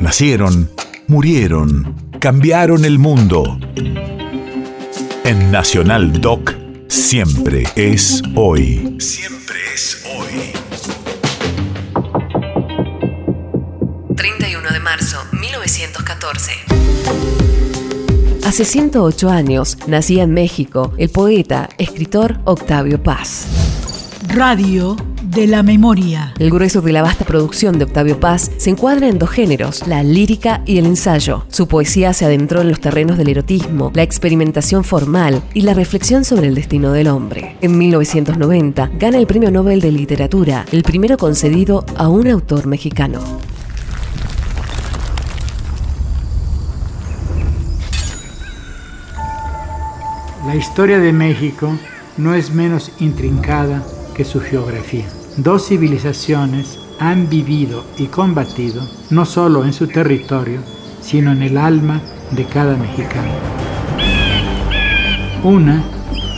Nacieron, murieron, cambiaron el mundo. En Nacional Doc, siempre es hoy. Siempre es hoy. 31 de marzo, 1914. Hace 108 años nacía en México el poeta, escritor Octavio Paz. Radio de la memoria. El grueso de la vasta producción de Octavio Paz se encuadra en dos géneros, la lírica y el ensayo. Su poesía se adentró en los terrenos del erotismo, la experimentación formal y la reflexión sobre el destino del hombre. En 1990 gana el Premio Nobel de Literatura, el primero concedido a un autor mexicano. La historia de México no es menos intrincada que su geografía. Dos civilizaciones han vivido y combatido no solo en su territorio, sino en el alma de cada mexicano. Una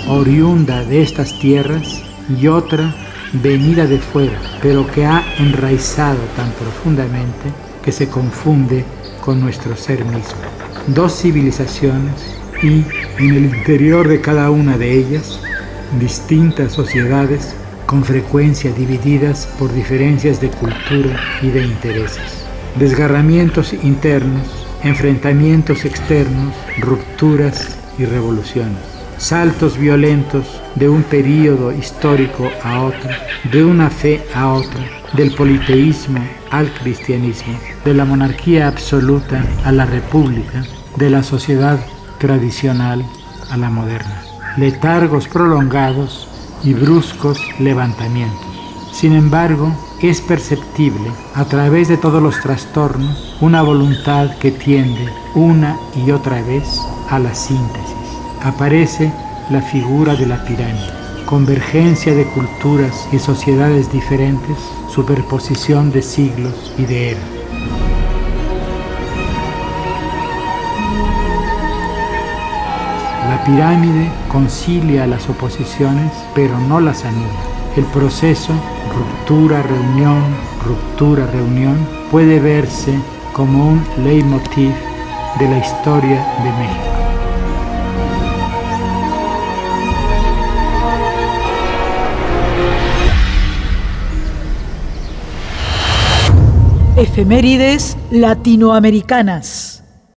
oriunda de estas tierras y otra venida de fuera, pero que ha enraizado tan profundamente que se confunde con nuestro ser mismo. Dos civilizaciones y en el interior de cada una de ellas distintas sociedades con frecuencia divididas por diferencias de cultura y de intereses. Desgarramientos internos, enfrentamientos externos, rupturas y revoluciones. Saltos violentos de un periodo histórico a otro, de una fe a otra, del politeísmo al cristianismo, de la monarquía absoluta a la república, de la sociedad tradicional a la moderna. Letargos prolongados y bruscos levantamientos. Sin embargo, es perceptible a través de todos los trastornos una voluntad que tiende una y otra vez a la síntesis. Aparece la figura de la pirámide, convergencia de culturas y sociedades diferentes, superposición de siglos y de eras. La pirámide concilia las oposiciones, pero no las anula. El proceso ruptura, reunión, ruptura, reunión puede verse como un leitmotiv de la historia de México. Efemérides latinoamericanas.